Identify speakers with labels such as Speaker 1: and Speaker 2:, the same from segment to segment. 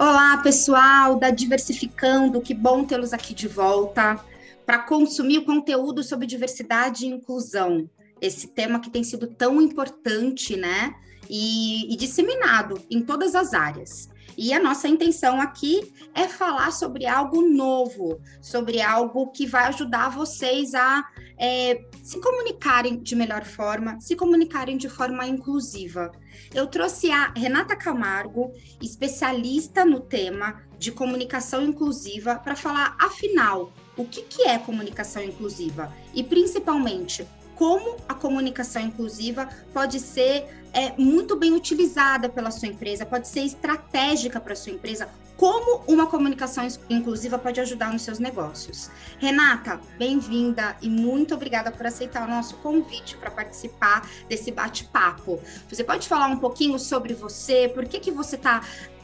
Speaker 1: Olá, pessoal da Diversificando, que bom tê-los aqui de volta para consumir o conteúdo sobre diversidade e inclusão. Esse tema que tem sido tão importante, né? E, e disseminado em todas as áreas. E a nossa intenção aqui é falar sobre algo novo, sobre algo que vai ajudar vocês a é, se comunicarem de melhor forma, se comunicarem de forma inclusiva. Eu trouxe a Renata Camargo, especialista no tema de comunicação inclusiva, para falar, afinal, o que, que é comunicação inclusiva e, principalmente, como a comunicação inclusiva pode ser é, muito bem utilizada pela sua empresa, pode ser estratégica para a sua empresa, como uma comunicação inclusiva pode ajudar nos seus negócios. Renata, bem-vinda e muito obrigada por aceitar o nosso convite para participar desse bate-papo. Você pode falar um pouquinho sobre você, por que, que você está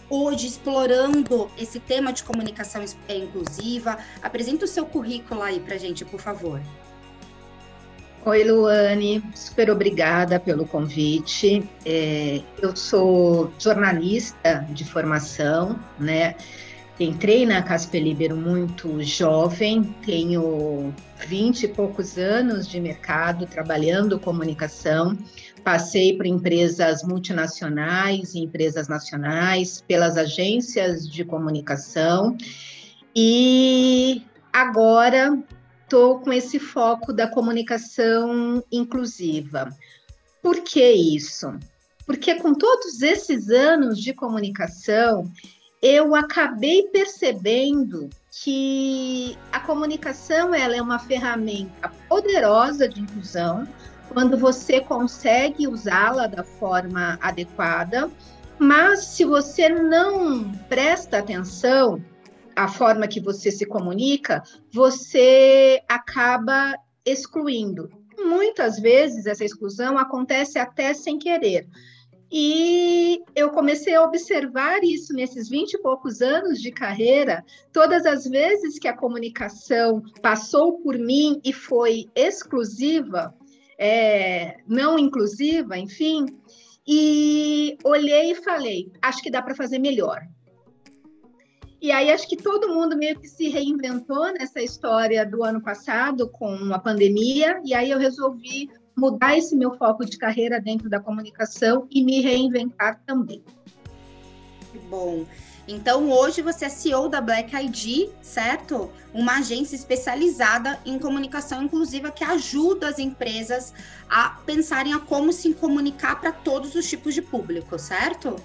Speaker 1: hoje explorando esse tema de comunicação inclusiva? Apresenta o seu currículo aí para gente, por favor.
Speaker 2: Oi, Luane, super obrigada pelo convite. É, eu sou jornalista de formação, né? Entrei na Casper Libero muito jovem, tenho 20 e poucos anos de mercado trabalhando comunicação. Passei por empresas multinacionais e empresas nacionais, pelas agências de comunicação e agora estou com esse foco da comunicação inclusiva. Por que isso? Porque com todos esses anos de comunicação, eu acabei percebendo que a comunicação ela é uma ferramenta poderosa de inclusão quando você consegue usá-la da forma adequada, mas se você não presta atenção a forma que você se comunica, você acaba excluindo. Muitas vezes essa exclusão acontece até sem querer. E eu comecei a observar isso nesses 20 e poucos anos de carreira, todas as vezes que a comunicação passou por mim e foi exclusiva, é, não inclusiva, enfim, e olhei e falei: acho que dá para fazer melhor. E aí acho que todo mundo meio que se reinventou nessa história do ano passado com a pandemia, e aí eu resolvi mudar esse meu foco de carreira dentro da comunicação e me reinventar também.
Speaker 1: Bom. Então, hoje você é CEO da Black ID, certo? Uma agência especializada em comunicação inclusiva que ajuda as empresas a pensarem a como se comunicar para todos os tipos de público, certo?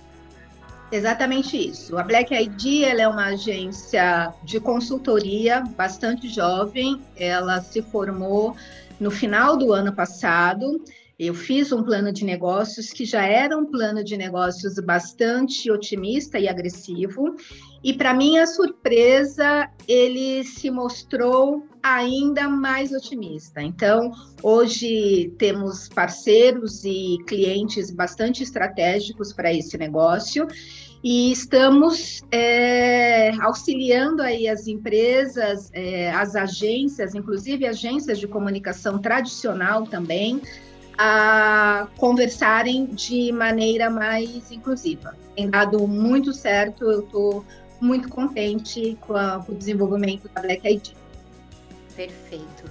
Speaker 2: Exatamente isso. A Black ID é uma agência de consultoria bastante jovem. Ela se formou no final do ano passado. Eu fiz um plano de negócios que já era um plano de negócios bastante otimista e agressivo. E para minha surpresa, ele se mostrou ainda mais otimista. Então, hoje temos parceiros e clientes bastante estratégicos para esse negócio e estamos é, auxiliando aí as empresas, é, as agências, inclusive agências de comunicação tradicional também, a conversarem de maneira mais inclusiva. Tem dado muito certo, eu estou muito contente com, a, com o desenvolvimento da Black.
Speaker 1: Perfeito.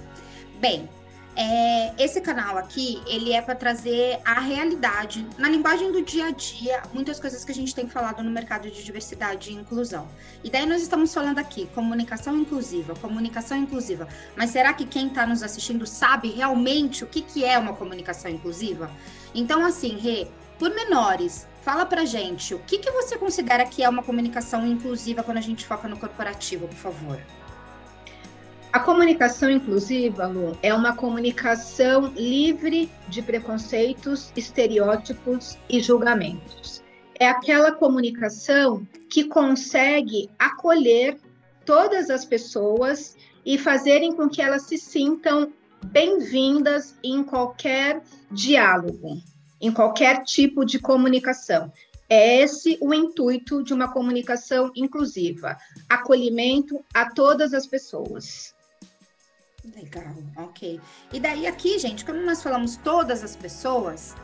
Speaker 1: Bem, é, esse canal aqui, ele é para trazer a realidade, na linguagem do dia a dia, muitas coisas que a gente tem falado no mercado de diversidade e inclusão. E daí nós estamos falando aqui, comunicação inclusiva, comunicação inclusiva. Mas será que quem está nos assistindo sabe realmente o que, que é uma comunicação inclusiva? Então, assim, Rê, por menores, fala pra gente, o que, que você considera que é uma comunicação inclusiva quando a gente foca no corporativo, por favor?
Speaker 2: A comunicação inclusiva, Lu, é uma comunicação livre de preconceitos, estereótipos e julgamentos. É aquela comunicação que consegue acolher todas as pessoas e fazerem com que elas se sintam bem-vindas em qualquer diálogo, em qualquer tipo de comunicação. É esse o intuito de uma comunicação inclusiva: acolhimento a todas as pessoas.
Speaker 1: Legal, ok. E daí aqui, gente, quando nós falamos todas as pessoas,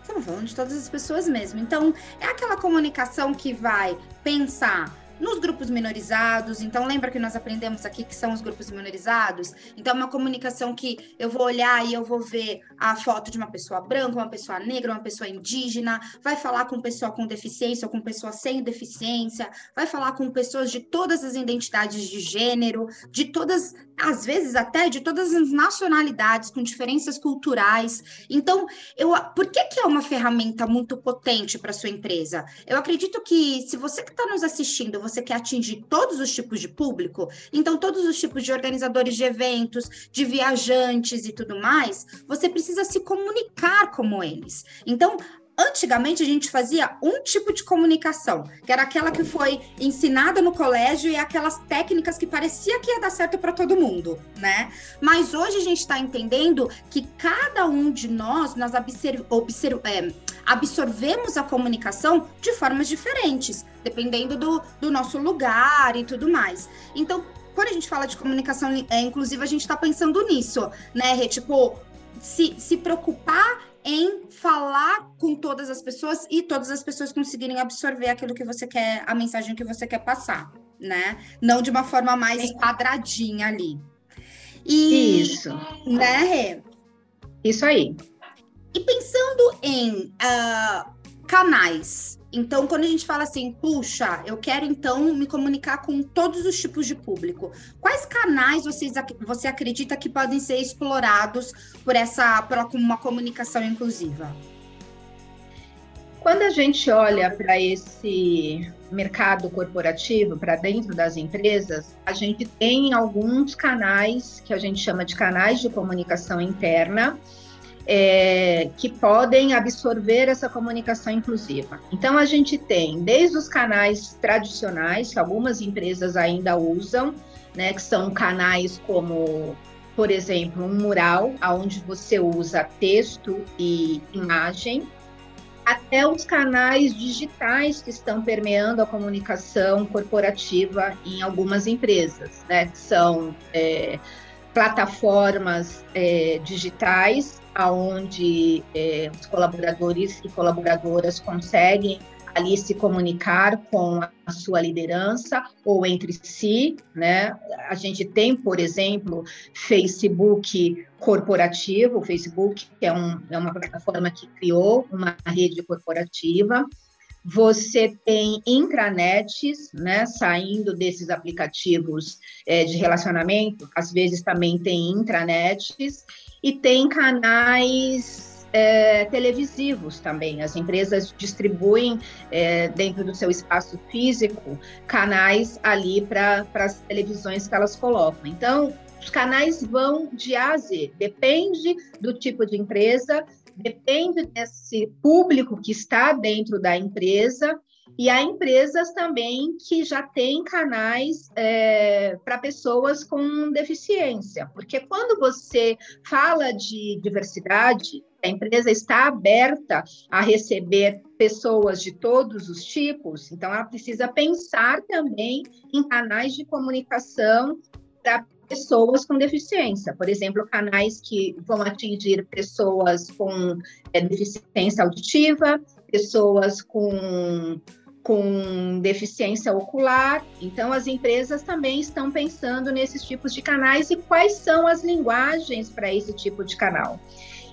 Speaker 1: estamos falando de todas as pessoas mesmo. Então, é aquela comunicação que vai pensar nos grupos minorizados. Então, lembra que nós aprendemos aqui que são os grupos minorizados? Então, é uma comunicação que eu vou olhar e eu vou ver a foto de uma pessoa branca, uma pessoa negra, uma pessoa indígena, vai falar com pessoa com deficiência ou com pessoa sem deficiência, vai falar com pessoas de todas as identidades de gênero, de todas, às vezes até de todas as nacionalidades, com diferenças culturais. Então, eu, por que, que é uma ferramenta muito potente para sua empresa? Eu acredito que se você que está nos assistindo, você quer atingir todos os tipos de público, então todos os tipos de organizadores de eventos, de viajantes e tudo mais, você precisa se comunicar como eles. Então, Antigamente a gente fazia um tipo de comunicação, que era aquela que foi ensinada no colégio e aquelas técnicas que parecia que ia dar certo para todo mundo, né? Mas hoje a gente está entendendo que cada um de nós nós é, absorvemos a comunicação de formas diferentes, dependendo do, do nosso lugar e tudo mais. Então, quando a gente fala de comunicação é, inclusiva, a gente está pensando nisso, né? Tipo, se, se preocupar em falar com todas as pessoas e todas as pessoas conseguirem absorver aquilo que você quer, a mensagem que você quer passar, né? Não de uma forma mais quadradinha ali.
Speaker 2: E, Isso.
Speaker 1: Né, Rê?
Speaker 2: Isso aí.
Speaker 1: E pensando em uh, canais, então, quando a gente fala assim, puxa, eu quero então me comunicar com todos os tipos de público, quais canais vocês, você acredita que podem ser explorados por essa por uma comunicação inclusiva?
Speaker 2: Quando a gente olha para esse mercado corporativo, para dentro das empresas, a gente tem alguns canais que a gente chama de canais de comunicação interna, é, que podem absorver essa comunicação inclusiva. Então, a gente tem desde os canais tradicionais, que algumas empresas ainda usam, né, que são canais como, por exemplo, um mural, onde você usa texto e imagem, até os canais digitais que estão permeando a comunicação corporativa em algumas empresas, né, que são é, plataformas é, digitais onde é, os colaboradores e colaboradoras conseguem ali se comunicar com a sua liderança ou entre si, né? A gente tem, por exemplo, Facebook corporativo, o Facebook é, um, é uma plataforma que criou uma rede corporativa, você tem intranets, né, saindo desses aplicativos é, de relacionamento, às vezes também tem intranets, e tem canais é, televisivos também. As empresas distribuem é, dentro do seu espaço físico canais ali para as televisões que elas colocam. Então, os canais vão de A a Z, depende do tipo de empresa, depende desse público que está dentro da empresa e há empresas também que já têm canais é, para pessoas com deficiência, porque quando você fala de diversidade, a empresa está aberta a receber pessoas de todos os tipos, então ela precisa pensar também em canais de comunicação para pessoas com deficiência, por exemplo, canais que vão atingir pessoas com é, deficiência auditiva, pessoas com, com deficiência ocular. Então, as empresas também estão pensando nesses tipos de canais e quais são as linguagens para esse tipo de canal.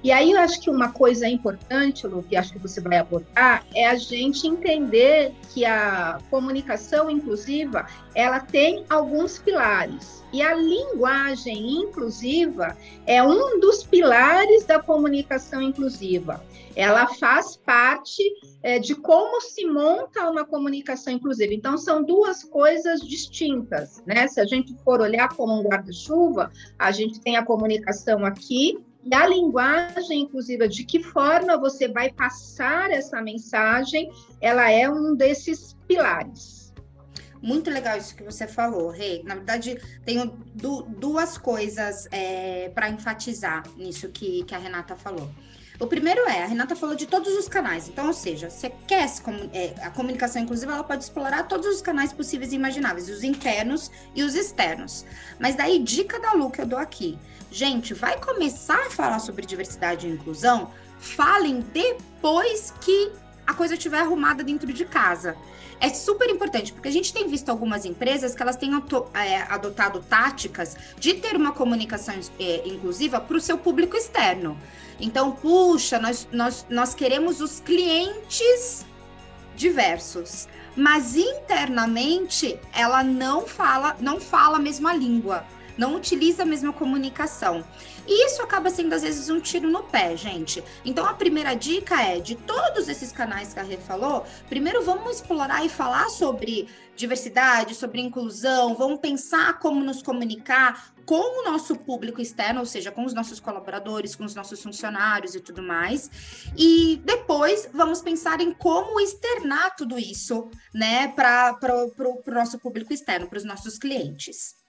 Speaker 2: E aí eu acho que uma coisa importante, Lu, que acho que você vai abordar, é a gente entender que a comunicação inclusiva, ela tem alguns pilares. E a linguagem inclusiva é um dos pilares da comunicação inclusiva. Ela faz parte é, de como se monta uma comunicação inclusiva. Então, são duas coisas distintas, né? Se a gente for olhar como um guarda-chuva, a gente tem a comunicação aqui e a linguagem, inclusive, de que forma você vai passar essa mensagem, ela é um desses pilares.
Speaker 1: Muito legal isso que você falou, Rei. Na verdade, tenho du duas coisas é, para enfatizar nisso que, que a Renata falou. O primeiro é, a Renata falou de todos os canais. Então, ou seja, você quer é, a comunicação inclusiva, ela pode explorar todos os canais possíveis e imagináveis, os internos e os externos. Mas daí, dica da Lu que eu dou aqui. Gente, vai começar a falar sobre diversidade e inclusão? Falem depois que a coisa estiver arrumada dentro de casa. É super importante, porque a gente tem visto algumas empresas que elas têm é, adotado táticas de ter uma comunicação é, inclusiva para o seu público externo. Então, puxa, nós, nós, nós queremos os clientes diversos, mas internamente ela não fala, não fala a mesma língua, não utiliza a mesma comunicação. E isso acaba sendo, às vezes, um tiro no pé, gente. Então, a primeira dica é: de todos esses canais que a Rê falou, primeiro vamos explorar e falar sobre diversidade, sobre inclusão, vamos pensar como nos comunicar com o nosso público externo, ou seja, com os nossos colaboradores, com os nossos funcionários e tudo mais. E depois vamos pensar em como externar tudo isso, né, para o nosso público externo, para os nossos clientes.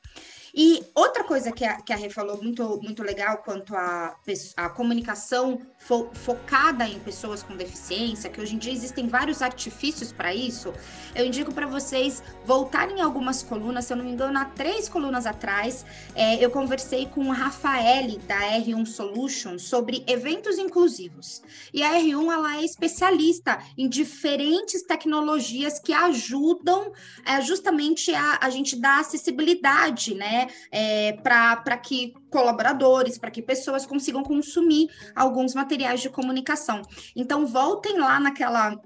Speaker 1: E outra coisa que a, que a Rê falou muito, muito legal quanto à a, a, comunicação fo, focada em pessoas com deficiência, que hoje em dia existem vários artifícios para isso, eu indico para vocês voltarem algumas colunas, se eu não me engano, há três colunas atrás, é, eu conversei com a Rafaele da R1 Solutions sobre eventos inclusivos. E a R1 ela é especialista em diferentes tecnologias que ajudam é, justamente a, a gente dar acessibilidade, né? É, para que colaboradores, para que pessoas consigam consumir alguns materiais de comunicação. Então, voltem lá naquela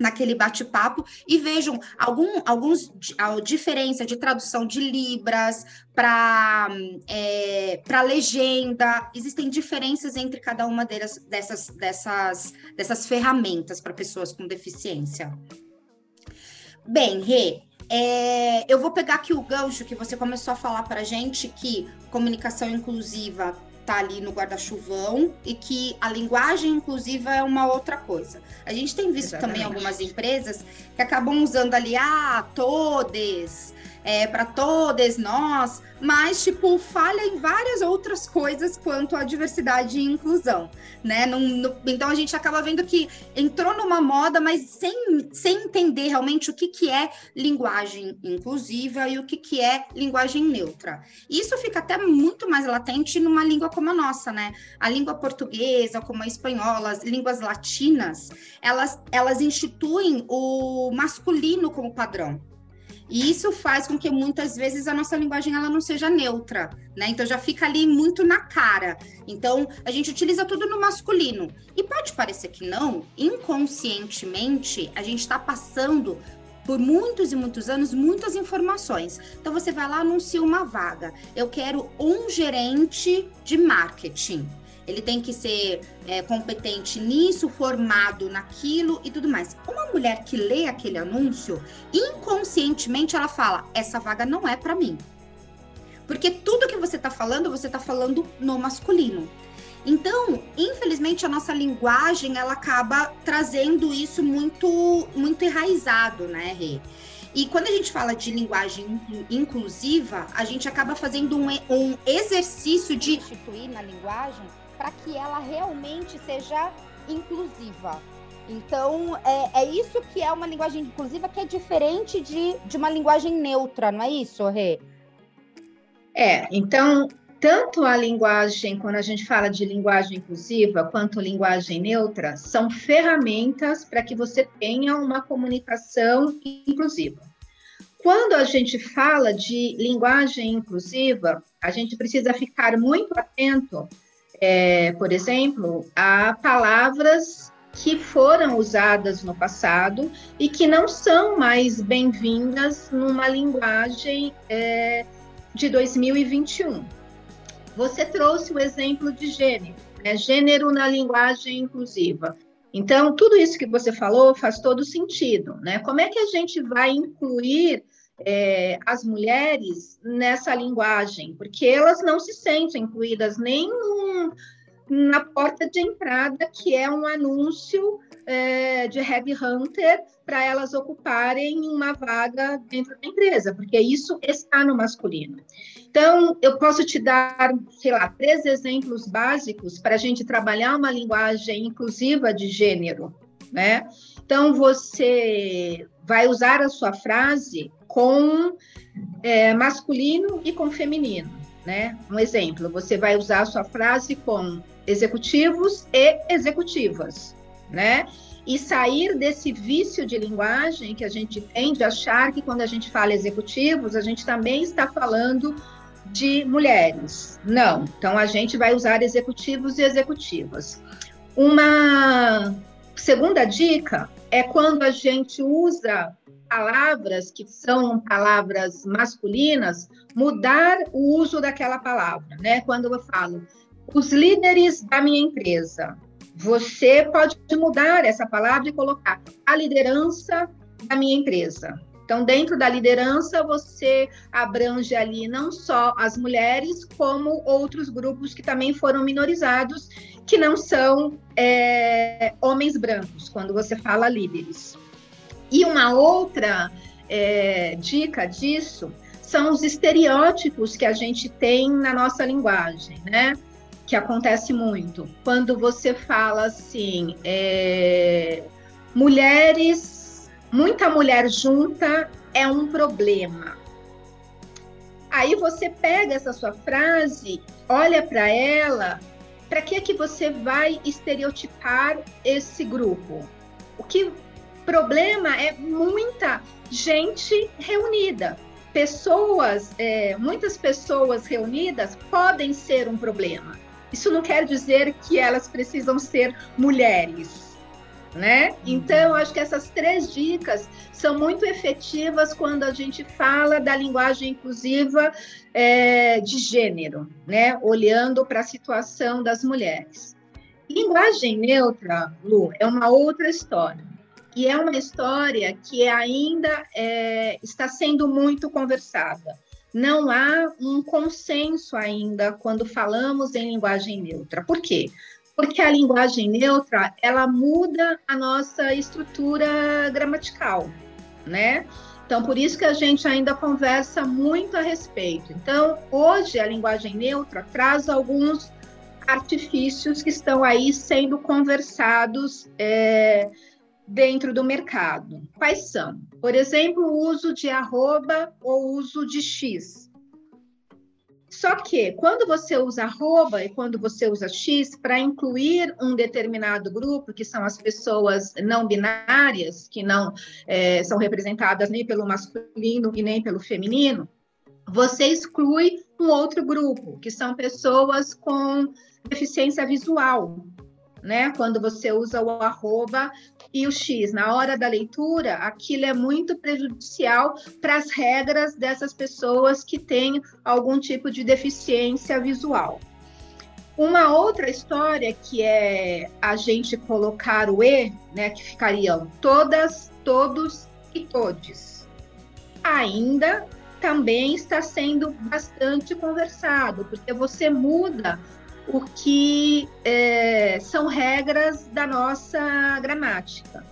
Speaker 1: naquele bate-papo e vejam algum, alguns a diferença de tradução de libras para é, para legenda existem diferenças entre cada uma delas, dessas dessas dessas ferramentas para pessoas com deficiência bem Rê, é, eu vou pegar aqui o gancho que você começou a falar para gente que comunicação inclusiva tá ali no guarda-chuvão e que a linguagem inclusiva é uma outra coisa. A gente tem visto Exatamente. também algumas empresas que acabam usando ali, ah, todes, é, para todos nós, mas, tipo, falha em várias outras coisas quanto à diversidade e inclusão, né? no, então, a gente acaba vendo que entrou numa moda, mas sem, sem entender realmente o que, que é linguagem inclusiva e o que, que é linguagem neutra. Isso fica até muito mais latente numa língua como a nossa, né? A língua portuguesa, como a espanhola, as línguas latinas, elas, elas instituem o masculino como padrão. E isso faz com que muitas vezes a nossa linguagem ela não seja neutra, né? Então já fica ali muito na cara. Então a gente utiliza tudo no masculino. E pode parecer que não, inconscientemente a gente está passando por muitos e muitos anos muitas informações. Então você vai lá anuncia uma vaga. Eu quero um gerente de marketing ele tem que ser é, competente nisso, formado naquilo e tudo mais. Uma mulher que lê aquele anúncio, inconscientemente ela fala: essa vaga não é para mim. Porque tudo que você está falando, você está falando no masculino. Então, infelizmente, a nossa linguagem ela acaba trazendo isso muito, muito enraizado, né, Rê? E quando a gente fala de linguagem inclusiva, a gente acaba fazendo um, um exercício de instituir na linguagem para que ela realmente seja inclusiva. Então, é, é isso que é uma linguagem inclusiva que é diferente de, de uma linguagem neutra, não é isso, Rê?
Speaker 2: É, então, tanto a linguagem, quando a gente fala de linguagem inclusiva, quanto linguagem neutra, são ferramentas para que você tenha uma comunicação inclusiva. Quando a gente fala de linguagem inclusiva, a gente precisa ficar muito atento é, por exemplo, há palavras que foram usadas no passado e que não são mais bem-vindas numa linguagem é, de 2021. Você trouxe o exemplo de gênero, né? gênero na linguagem inclusiva. Então, tudo isso que você falou faz todo sentido, né? Como é que a gente vai incluir é, as mulheres nessa linguagem, porque elas não se sentem incluídas nem na porta de entrada, que é um anúncio é, de Hunter para elas ocuparem uma vaga dentro da empresa, porque isso está no masculino. Então, eu posso te dar, sei lá, três exemplos básicos para a gente trabalhar uma linguagem inclusiva de gênero, né? Então, você vai usar a sua frase com é, masculino e com feminino, né? Um exemplo, você vai usar a sua frase com executivos e executivas, né? E sair desse vício de linguagem que a gente tem de achar que quando a gente fala executivos, a gente também está falando de mulheres. Não. Então a gente vai usar executivos e executivas. Uma segunda dica é quando a gente usa palavras que são palavras masculinas, mudar o uso daquela palavra, né? Quando eu falo os líderes da minha empresa, você pode mudar essa palavra e colocar a liderança da minha empresa. Então, dentro da liderança, você abrange ali não só as mulheres, como outros grupos que também foram minorizados, que não são é, homens brancos, quando você fala líderes. E uma outra é, dica disso são os estereótipos que a gente tem na nossa linguagem, né? Que acontece muito. Quando você fala assim, é, mulheres Muita mulher junta é um problema. Aí você pega essa sua frase, olha para ela, para que que você vai estereotipar esse grupo? O que problema é muita gente reunida. Pessoas, é, muitas pessoas reunidas podem ser um problema. Isso não quer dizer que elas precisam ser mulheres né? Uhum. Então, acho que essas três dicas são muito efetivas quando a gente fala da linguagem inclusiva é, de gênero, né? Olhando para a situação das mulheres. Linguagem neutra, Lu, é uma outra história. E é uma história que ainda é, está sendo muito conversada. Não há um consenso ainda quando falamos em linguagem neutra. Por quê? porque a linguagem neutra ela muda a nossa estrutura gramatical, né? Então, por isso que a gente ainda conversa muito a respeito. Então, hoje a linguagem neutra traz alguns artifícios que estão aí sendo conversados é, dentro do mercado. Quais são? Por exemplo, o uso de arroba ou uso de x. Só que quando você usa arroba e quando você usa X para incluir um determinado grupo, que são as pessoas não binárias, que não é, são representadas nem pelo masculino e nem pelo feminino, você exclui um outro grupo, que são pessoas com deficiência visual, né? Quando você usa o arroba e o X na hora da leitura, aquilo é muito prejudicial para as regras dessas pessoas que têm algum tipo de deficiência visual. Uma outra história que é a gente colocar o E, né, que ficariam todas, todos e todes. Ainda também está sendo bastante conversado, porque você muda o que é, são regras da nossa gramática.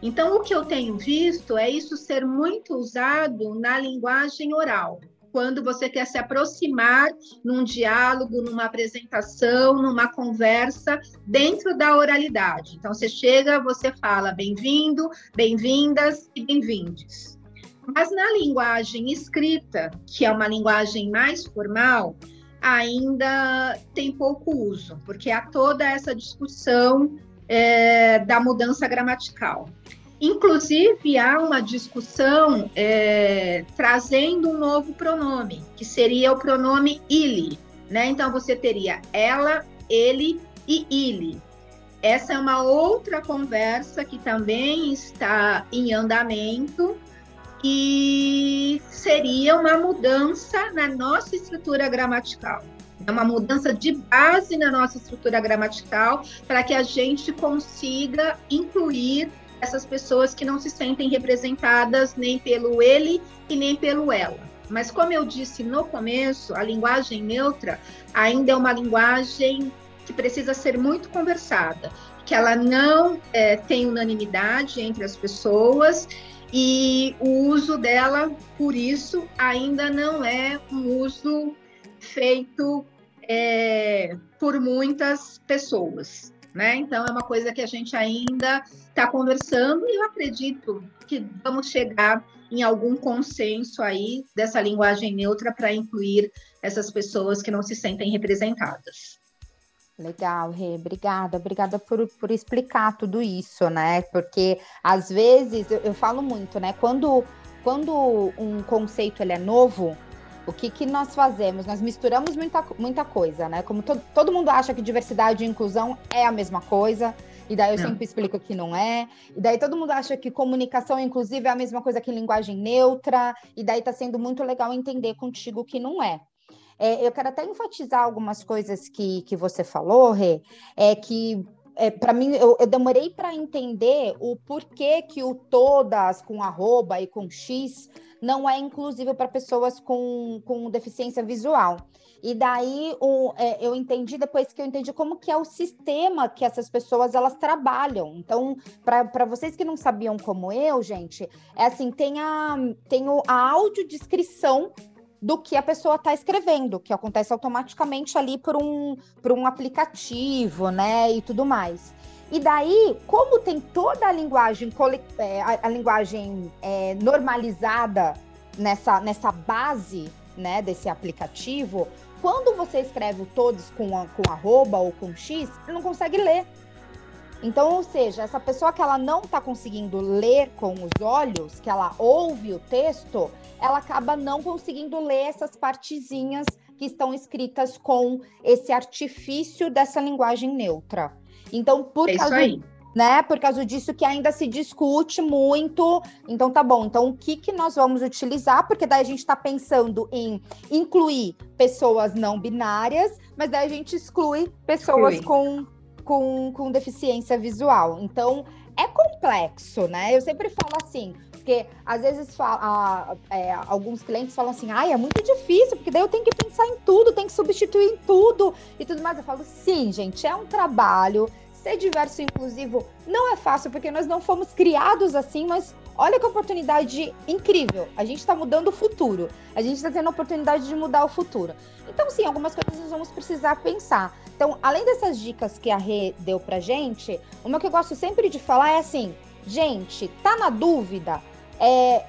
Speaker 2: Então, o que eu tenho visto é isso ser muito usado na linguagem oral, quando você quer se aproximar num diálogo, numa apresentação, numa conversa dentro da oralidade. Então, você chega, você fala bem-vindo, bem-vindas e bem-vindes. Mas na linguagem escrita, que é uma linguagem mais formal, ainda tem pouco uso, porque há toda essa discussão é, da mudança gramatical. Inclusive, há uma discussão é, trazendo um novo pronome, que seria o pronome ele. Né? Então, você teria ela, ele e ele. Essa é uma outra conversa que também está em andamento e seria uma mudança na nossa estrutura gramatical. É uma mudança de base na nossa estrutura gramatical para que a gente consiga incluir essas pessoas que não se sentem representadas nem pelo ele e nem pelo ela. Mas como eu disse no começo, a linguagem neutra ainda é uma linguagem que precisa ser muito conversada, que ela não é, tem unanimidade entre as pessoas e o uso dela, por isso, ainda não é um uso feito é, por muitas pessoas. Né? Então, é uma coisa que a gente ainda está conversando e eu acredito que vamos chegar em algum consenso aí dessa linguagem neutra para incluir essas pessoas que não se sentem representadas.
Speaker 1: Legal, Rê, obrigada, obrigada por, por explicar tudo isso, né? Porque às vezes eu, eu falo muito, né? Quando, quando um conceito ele é novo, o que, que nós fazemos? Nós misturamos muita, muita coisa, né? Como to, todo mundo acha que diversidade e inclusão é a mesma coisa, e daí eu não. sempre explico que não é. E daí todo mundo acha que comunicação inclusiva é a mesma coisa que linguagem neutra, e daí tá sendo muito legal entender contigo que não é. É, eu quero até enfatizar algumas coisas que, que você falou, Rê, é que é, para mim, eu, eu demorei para entender o porquê que o todas com arroba e com X não é inclusivo para pessoas com, com deficiência visual. E daí o, é, eu entendi depois que eu entendi como que é o sistema que essas pessoas elas trabalham. Então, para vocês que não sabiam como eu, gente, é assim, tem a, tem a audiodescrição do que a pessoa está escrevendo, que acontece automaticamente ali por um, por um aplicativo, né, e tudo mais. E daí, como tem toda a linguagem, é, a, a linguagem é, normalizada nessa, nessa base, né, desse aplicativo, quando você escreve todos com, a, com arroba ou com x, você não consegue ler. Então, ou seja, essa pessoa que ela não está conseguindo ler com os olhos, que ela ouve o texto, ela acaba não conseguindo ler essas partezinhas que estão escritas com esse artifício dessa linguagem neutra. Então, por
Speaker 2: é
Speaker 1: causa
Speaker 2: aí.
Speaker 1: né, por causa disso que ainda se discute muito. Então tá bom. Então o que que nós vamos utilizar? Porque daí a gente está pensando em incluir pessoas não binárias, mas daí a gente exclui pessoas exclui. com com, com deficiência visual. Então, é complexo, né? Eu sempre falo assim, porque às vezes fala, é, alguns clientes falam assim, ai, é muito difícil, porque daí eu tenho que pensar em tudo, tenho que substituir em tudo e tudo mais. Eu falo, sim, gente, é um trabalho. Ser diverso e inclusivo não é fácil, porque nós não fomos criados assim, mas olha que oportunidade incrível. A gente está mudando o futuro. A gente está tendo a oportunidade de mudar o futuro. Então, sim, algumas coisas nós vamos precisar pensar. Então, além dessas dicas que a Rê deu pra gente, uma que eu gosto sempre de falar é assim: gente, tá na dúvida? É,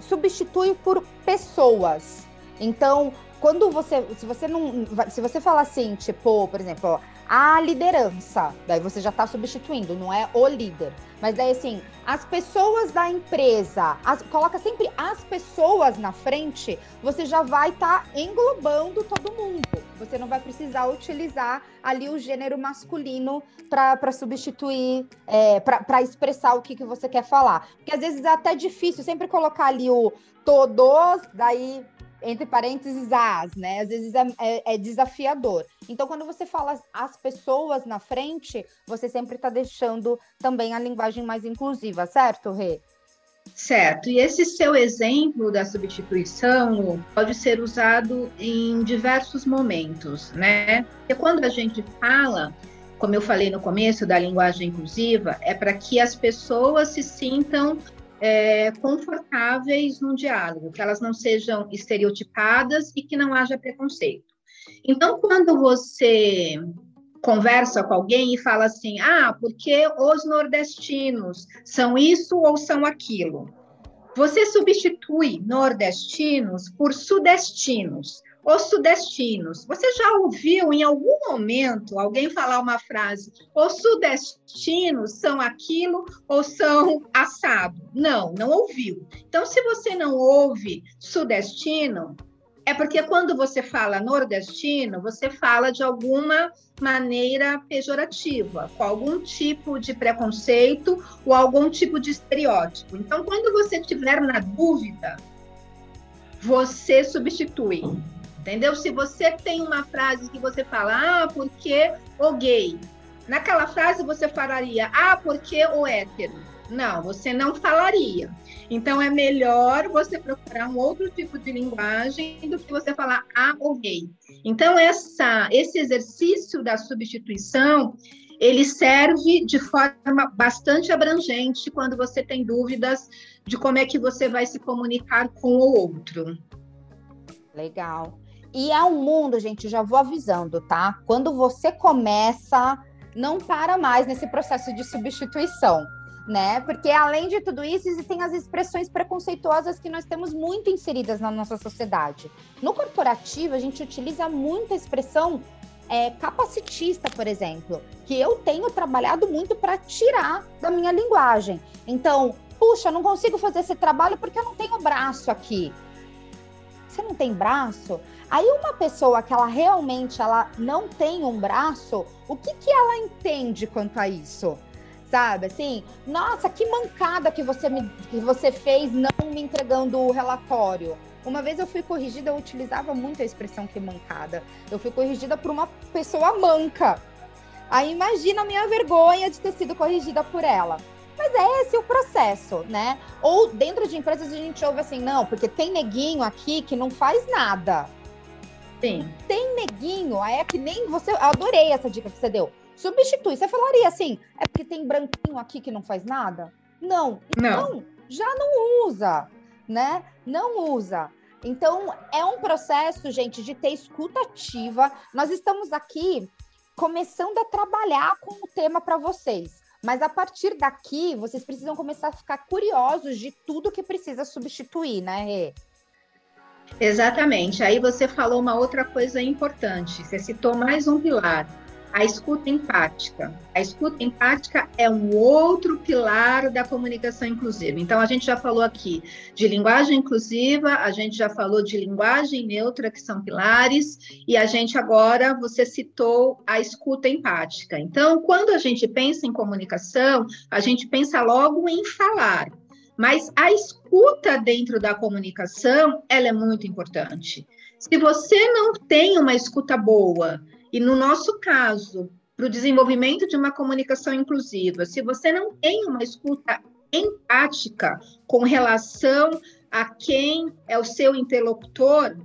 Speaker 1: substitui por pessoas. Então, quando você, se você não, se você falar assim, tipo, por exemplo, a liderança, daí você já está substituindo, não é o líder. Mas daí assim, as pessoas da empresa, as, coloca sempre as pessoas na frente, você já vai estar tá englobando todo mundo. Você não vai precisar utilizar ali o gênero masculino para substituir, é, para expressar o que, que você quer falar. Porque às vezes é até difícil sempre colocar ali o todos, daí entre parênteses, as, né? Às vezes é, é, é, desafiador. Então, quando você fala as pessoas na frente, você sempre está deixando também a linguagem mais inclusiva, certo, Rê?
Speaker 2: Certo. E esse seu exemplo da substituição pode ser usado em diversos momentos, né? Porque quando a gente fala, como eu falei no começo, da linguagem inclusiva, é para que as pessoas se sintam é, confortáveis no diálogo, que elas não sejam estereotipadas e que não haja preconceito. Então, quando você conversa com alguém e fala assim: ah, porque os nordestinos são isso ou são aquilo? Você substitui nordestinos por sudestinos. Os sudestinos. Você já ouviu em algum momento alguém falar uma frase? Os sudestinos são aquilo ou são assado? Não, não ouviu. Então, se você não ouve sudestino, é porque quando você fala nordestino, você fala de alguma maneira pejorativa, com algum tipo de preconceito ou algum tipo de estereótipo. Então, quando você estiver na dúvida, você substitui. Entendeu? Se você tem uma frase que você fala, ah, porque o gay. Naquela frase você falaria, ah, porque o hétero. Não, você não falaria. Então é melhor você procurar um outro tipo de linguagem do que você falar ah, o gay. Então essa, esse exercício da substituição ele serve de forma bastante abrangente quando você tem dúvidas de como é que você vai se comunicar com o outro.
Speaker 1: Legal. E é um mundo, gente, já vou avisando, tá? Quando você começa, não para mais nesse processo de substituição, né? Porque além de tudo isso, existem as expressões preconceituosas que nós temos muito inseridas na nossa sociedade. No corporativo, a gente utiliza muita expressão é, capacitista, por exemplo, que eu tenho trabalhado muito para tirar da minha linguagem. Então, puxa, não consigo fazer esse trabalho porque eu não tenho braço aqui. Você não tem braço? Aí uma pessoa que ela realmente ela não tem um braço, o que que ela entende quanto a isso? Sabe assim, nossa, que mancada que você me que você fez não me entregando o relatório. Uma vez eu fui corrigida, eu utilizava muito a expressão que mancada. Eu fui corrigida por uma pessoa manca. Aí imagina a minha vergonha de ter sido corrigida por ela. Mas é esse o processo, né? Ou dentro de empresas a gente ouve assim, não, porque tem neguinho aqui que não faz nada. Sim. Tem neguinho, aí é que nem você. Eu adorei essa dica que você deu. Substitui. Você falaria assim, é porque tem branquinho aqui que não faz nada? Não. Então, não. já não usa, né? Não usa. Então, é um processo, gente, de ter escuta ativa. Nós estamos aqui começando a trabalhar com o tema para vocês. Mas a partir daqui, vocês precisam começar a ficar curiosos de tudo que precisa substituir, né, Rê?
Speaker 2: Exatamente. Aí você falou uma outra coisa importante. Você citou mais um pilar, a escuta empática. A escuta empática é um outro pilar da comunicação inclusiva. Então, a gente já falou aqui de linguagem inclusiva, a gente já falou de linguagem neutra, que são pilares, e a gente agora, você citou a escuta empática. Então, quando a gente pensa em comunicação, a gente pensa logo em falar. Mas a escuta dentro da comunicação, ela é muito importante. Se você não tem uma escuta boa, e no nosso caso, para o desenvolvimento de uma comunicação inclusiva, se você não tem uma escuta empática com relação a quem é o seu interlocutor,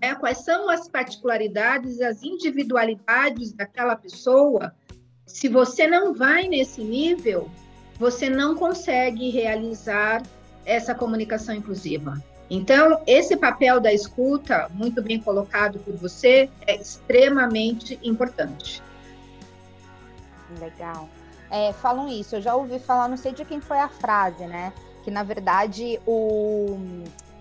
Speaker 2: né, quais são as particularidades, as individualidades daquela pessoa, se você não vai nesse nível, você não consegue realizar essa comunicação inclusiva. Então, esse papel da escuta, muito bem colocado por você, é extremamente importante.
Speaker 1: Legal. É, falam isso, eu já ouvi falar, não sei de quem foi a frase, né? Que na verdade o,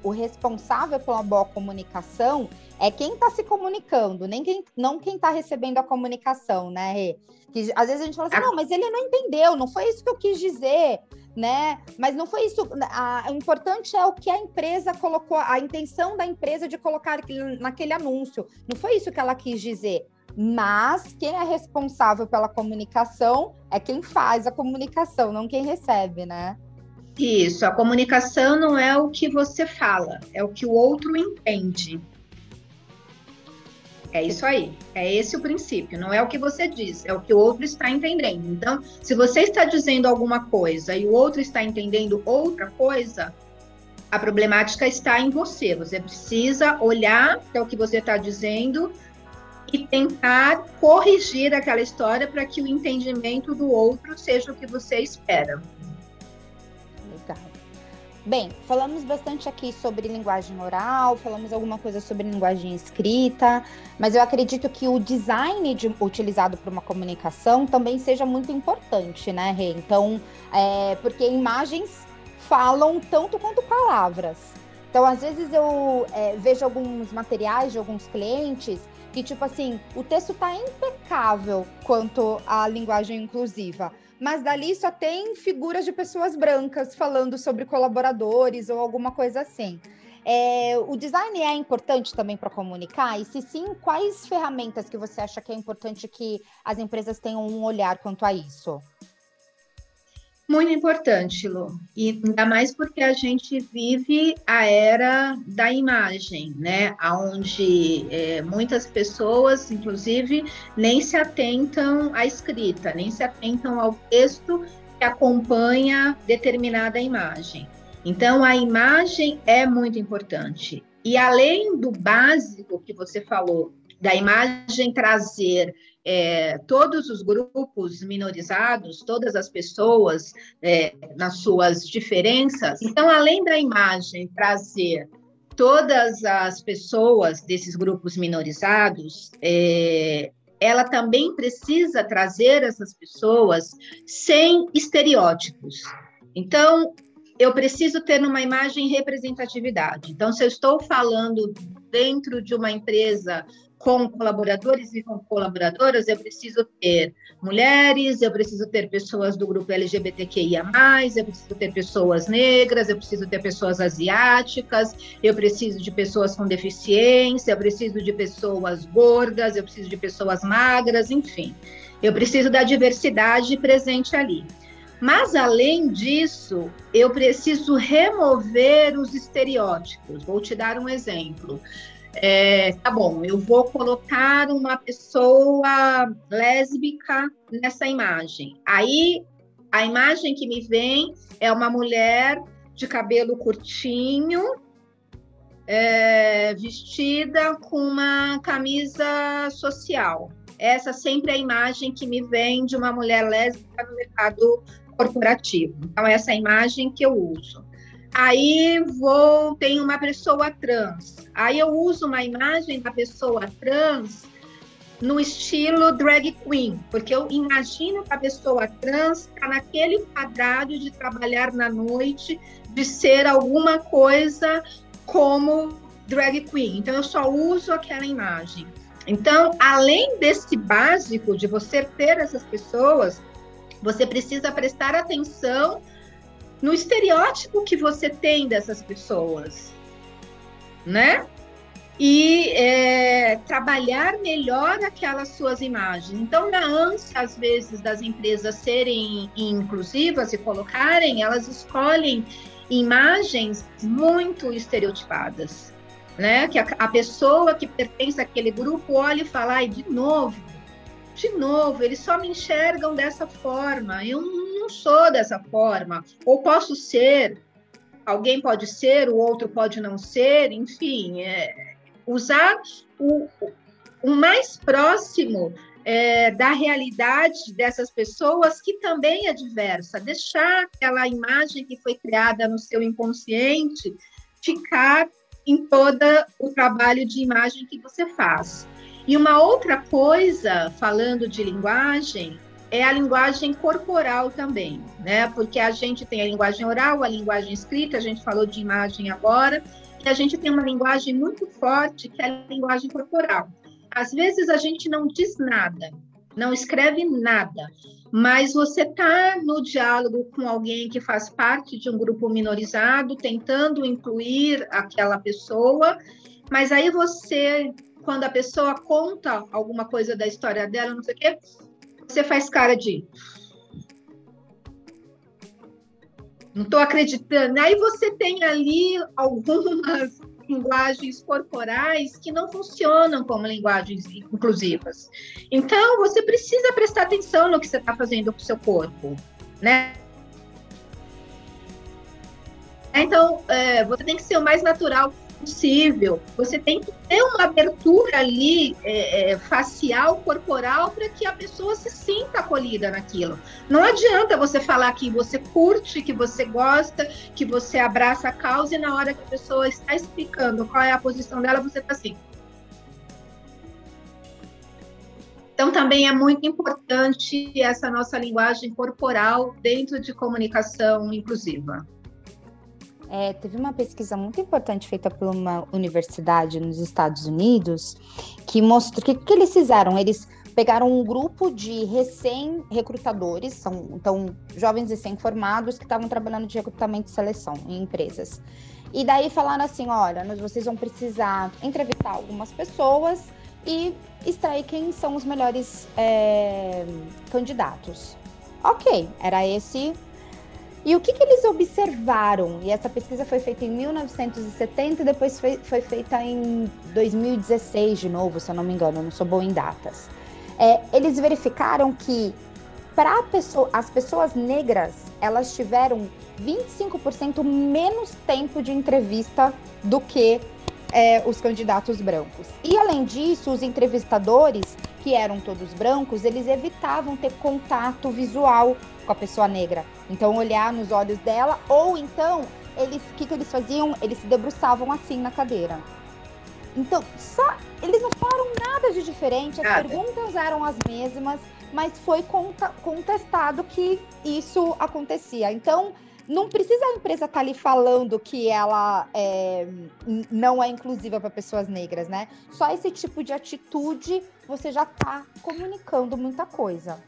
Speaker 1: o responsável pela boa comunicação é quem está se comunicando, nem quem, não quem está recebendo a comunicação, né? Rê? Que às vezes a gente fala assim, não, mas ele não entendeu, não foi isso que eu quis dizer, né? Mas não foi isso. A, o importante é o que a empresa colocou, a intenção da empresa de colocar naquele anúncio. Não foi isso que ela quis dizer. Mas quem é responsável pela comunicação é quem faz a comunicação, não quem recebe, né?
Speaker 2: Isso, a comunicação não é o que você fala, é o que o outro entende. É isso aí. É esse o princípio. Não é o que você diz, é o que o outro está entendendo. Então, se você está dizendo alguma coisa e o outro está entendendo outra coisa, a problemática está em você. Você precisa olhar para o que você está dizendo e tentar corrigir aquela história para que o entendimento do outro seja o que você espera.
Speaker 1: Bem, falamos bastante aqui sobre linguagem oral, falamos alguma coisa sobre linguagem escrita, mas eu acredito que o design de, utilizado para uma comunicação também seja muito importante, né, Rê? Então, é, porque imagens falam tanto quanto palavras. Então, às vezes eu é, vejo alguns materiais de alguns clientes que, tipo assim, o texto está impecável quanto à linguagem inclusiva mas dali só tem figuras de pessoas brancas falando sobre colaboradores ou alguma coisa assim. É, o design é importante também para comunicar? E se sim, quais ferramentas que você acha que é importante que as empresas tenham um olhar quanto a isso?
Speaker 2: Muito importante, Lu. E ainda mais porque a gente vive a era da imagem, né? Onde é, muitas pessoas, inclusive, nem se atentam à escrita, nem se atentam ao texto que acompanha determinada imagem. Então, a imagem é muito importante. E além do básico que você falou, da imagem trazer é, todos os grupos minorizados, todas as pessoas é, nas suas diferenças. Então, além da imagem trazer todas as pessoas desses grupos minorizados, é, ela também precisa trazer essas pessoas sem estereótipos. Então, eu preciso ter uma imagem representatividade. Então, se eu estou falando dentro de uma empresa com colaboradores e com colaboradoras, eu preciso ter mulheres, eu preciso ter pessoas do grupo LGBTQIA, eu preciso ter pessoas negras, eu preciso ter pessoas asiáticas, eu preciso de pessoas com deficiência, eu preciso de pessoas gordas, eu preciso de pessoas magras, enfim. Eu preciso da diversidade presente ali. Mas, além disso, eu preciso remover os estereótipos. Vou te dar um exemplo. É, tá bom, eu vou colocar uma pessoa lésbica nessa imagem. Aí, a imagem que me vem é uma mulher de cabelo curtinho, é, vestida com uma camisa social. Essa sempre é a imagem que me vem de uma mulher lésbica no mercado corporativo. Então, essa é a imagem que eu uso. Aí vou, tem uma pessoa trans. Aí eu uso uma imagem da pessoa trans no estilo drag queen, porque eu imagino que a pessoa trans está naquele quadrado de trabalhar na noite, de ser alguma coisa como drag queen. Então eu só uso aquela imagem. Então, além desse básico de você ter essas pessoas, você precisa prestar atenção no estereótipo que você tem dessas pessoas, né? E é, trabalhar melhor aquelas suas imagens. Então, na ânsia, às vezes, das empresas serem inclusivas e colocarem, elas escolhem imagens muito estereotipadas, né? Que a, a pessoa que pertence àquele grupo olha e fala, ai, de novo, de novo, eles só me enxergam dessa forma. Eu não sou dessa forma. Ou posso ser, alguém pode ser, o outro pode não ser, enfim. É, usar o, o mais próximo é, da realidade dessas pessoas, que também é diversa. Deixar aquela imagem que foi criada no seu inconsciente ficar em todo o trabalho de imagem que você faz. E uma outra coisa, falando de linguagem, é a linguagem corporal também, né? Porque a gente tem a linguagem oral, a linguagem escrita, a gente falou de imagem agora, e a gente tem uma linguagem muito forte que é a linguagem corporal. Às vezes a gente não diz nada, não escreve nada, mas você está no diálogo com alguém que faz parte de um grupo minorizado, tentando incluir aquela pessoa, mas aí você quando a pessoa conta alguma coisa da história dela, não sei o quê, você faz cara de. Não estou acreditando. Aí você tem ali algumas linguagens corporais que não funcionam como linguagens inclusivas. Então, você precisa prestar atenção no que você está fazendo com o seu corpo, né? Então, é, você tem que ser o mais natural possível. Você tem que ter uma abertura ali é, é, facial, corporal, para que a pessoa se sinta acolhida naquilo. Não adianta você falar que você curte, que você gosta, que você abraça a causa e na hora que a pessoa está explicando qual é a posição dela, você está assim. Então, também é muito importante essa nossa linguagem corporal dentro de comunicação inclusiva.
Speaker 1: É, teve uma pesquisa muito importante feita por uma universidade nos Estados Unidos que mostrou que, que eles fizeram. Eles pegaram um grupo de recém-recrutadores, são então jovens recém-formados que estavam trabalhando de recrutamento e seleção em empresas. E daí falaram assim: olha, vocês vão precisar entrevistar algumas pessoas e extrair quem são os melhores é, candidatos. Ok, era esse e o que, que, eles observaram? E essa pesquisa foi feita em 1970 e depois foi, foi feita em 2016 de novo, se eu não me engano, eu não sou boa em datas. É, eles verificaram que para pessoa, as pessoas negras, elas tiveram 25% menos tempo de entrevista do que é, os candidatos brancos. E além disso, os entrevistadores, que eram todos brancos, eles evitavam ter contato visual com a pessoa negra. Então, olhar nos olhos dela, ou então, eles, o que, que eles faziam? Eles se debruçavam assim na cadeira. Então, só eles não falaram nada de diferente, as nada. perguntas eram as mesmas, mas foi contestado que isso acontecia. Então, não precisa a empresa estar tá ali falando que ela é, não é inclusiva para pessoas negras, né? Só esse tipo de atitude você já está comunicando muita coisa.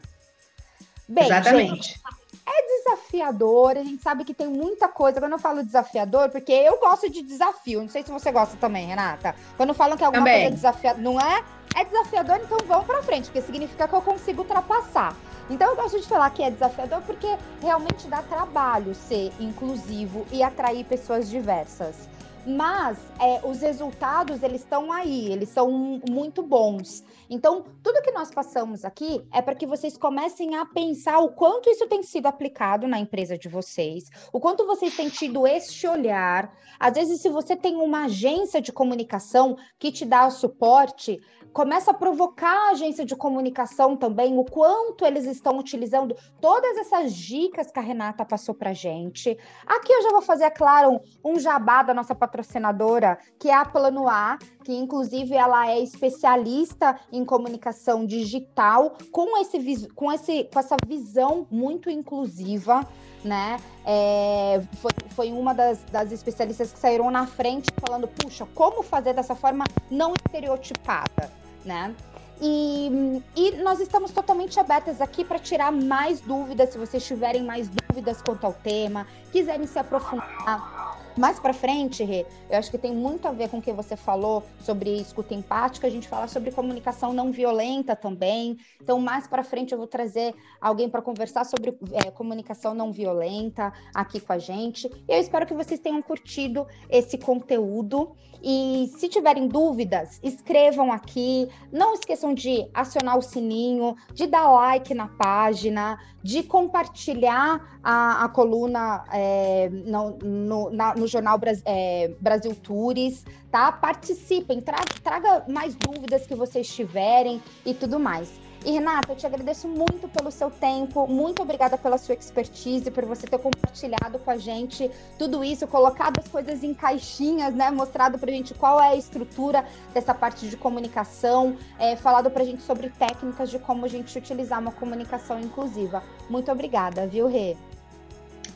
Speaker 2: Bem, Exatamente.
Speaker 1: Gente, é desafiador, a gente sabe que tem muita coisa. Quando eu falo desafiador, porque eu gosto de desafio. Não sei se você gosta também, Renata. Quando falam que alguma também. coisa é desafiador, não é? É desafiador, então vamos para frente, porque significa que eu consigo ultrapassar. Então eu gosto de falar que é desafiador porque realmente dá trabalho ser inclusivo e atrair pessoas diversas. Mas é, os resultados eles estão aí, eles são muito bons. Então, tudo que nós passamos aqui é para que vocês comecem a pensar o quanto isso tem sido aplicado na empresa de vocês, o quanto vocês têm tido este olhar. Às vezes, se você tem uma agência de comunicação que te dá suporte, começa a provocar a agência de comunicação também, o quanto eles estão utilizando todas essas dicas que a Renata passou para gente. Aqui eu já vou fazer, é claro, um, jabá da nossa patrocinadora, que é a Plano A, que inclusive ela é especialista em comunicação digital, com, esse, com, esse, com essa visão muito inclusiva né? É, foi, foi uma das, das especialistas que saíram na frente falando, puxa, como fazer dessa forma não estereotipada, né? E, e, nós estamos totalmente abertas aqui para tirar mais dúvidas, se vocês tiverem mais dúvidas quanto ao tema, quiserem se aprofundar mais para frente, Rê, eu acho que tem muito a ver com o que você falou sobre escuta empática, a gente fala sobre comunicação não violenta também. Então, mais para frente eu vou trazer alguém para conversar sobre é, comunicação não violenta aqui com a gente. Eu espero que vocês tenham curtido esse conteúdo. E se tiverem dúvidas, escrevam aqui. Não esqueçam de acionar o sininho, de dar like na página, de compartilhar a, a coluna é, no, no, na, no jornal é, Brasil Tours, tá? Participem, tra traga mais dúvidas que vocês tiverem e tudo mais. E Renata, eu te agradeço muito pelo seu tempo, muito obrigada pela sua expertise, por você ter compartilhado com a gente tudo isso, colocado as coisas em caixinhas, né? Mostrado pra gente qual é a estrutura dessa parte de comunicação, é, falado pra gente sobre técnicas de como a gente utilizar uma comunicação inclusiva. Muito obrigada, viu, Rê?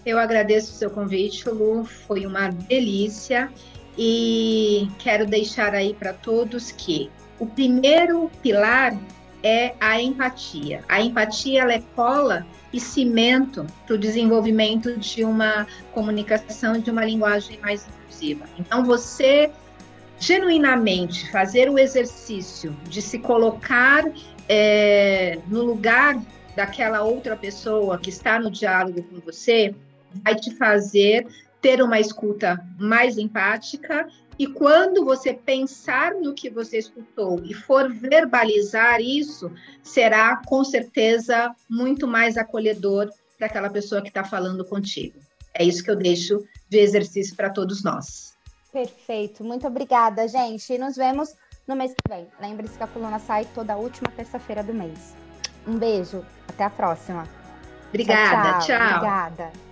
Speaker 2: Eu agradeço o seu convite, Lu, foi uma delícia e quero deixar aí para todos que o primeiro pilar é a empatia. A empatia ela é cola e cimento para o desenvolvimento de uma comunicação de uma linguagem mais inclusiva. Então, você genuinamente fazer o exercício de se colocar é, no lugar daquela outra pessoa que está no diálogo com você, vai te fazer ter uma escuta mais empática e quando você pensar no que você escutou e for verbalizar isso, será com certeza muito mais acolhedor para aquela pessoa que está falando contigo. É isso que eu deixo de exercício para todos nós.
Speaker 1: Perfeito, muito obrigada, gente. E nos vemos no mês que vem. Lembre-se que a coluna sai toda última terça-feira do mês. Um beijo, até a próxima.
Speaker 2: Obrigada, tchau. tchau.
Speaker 1: Obrigada.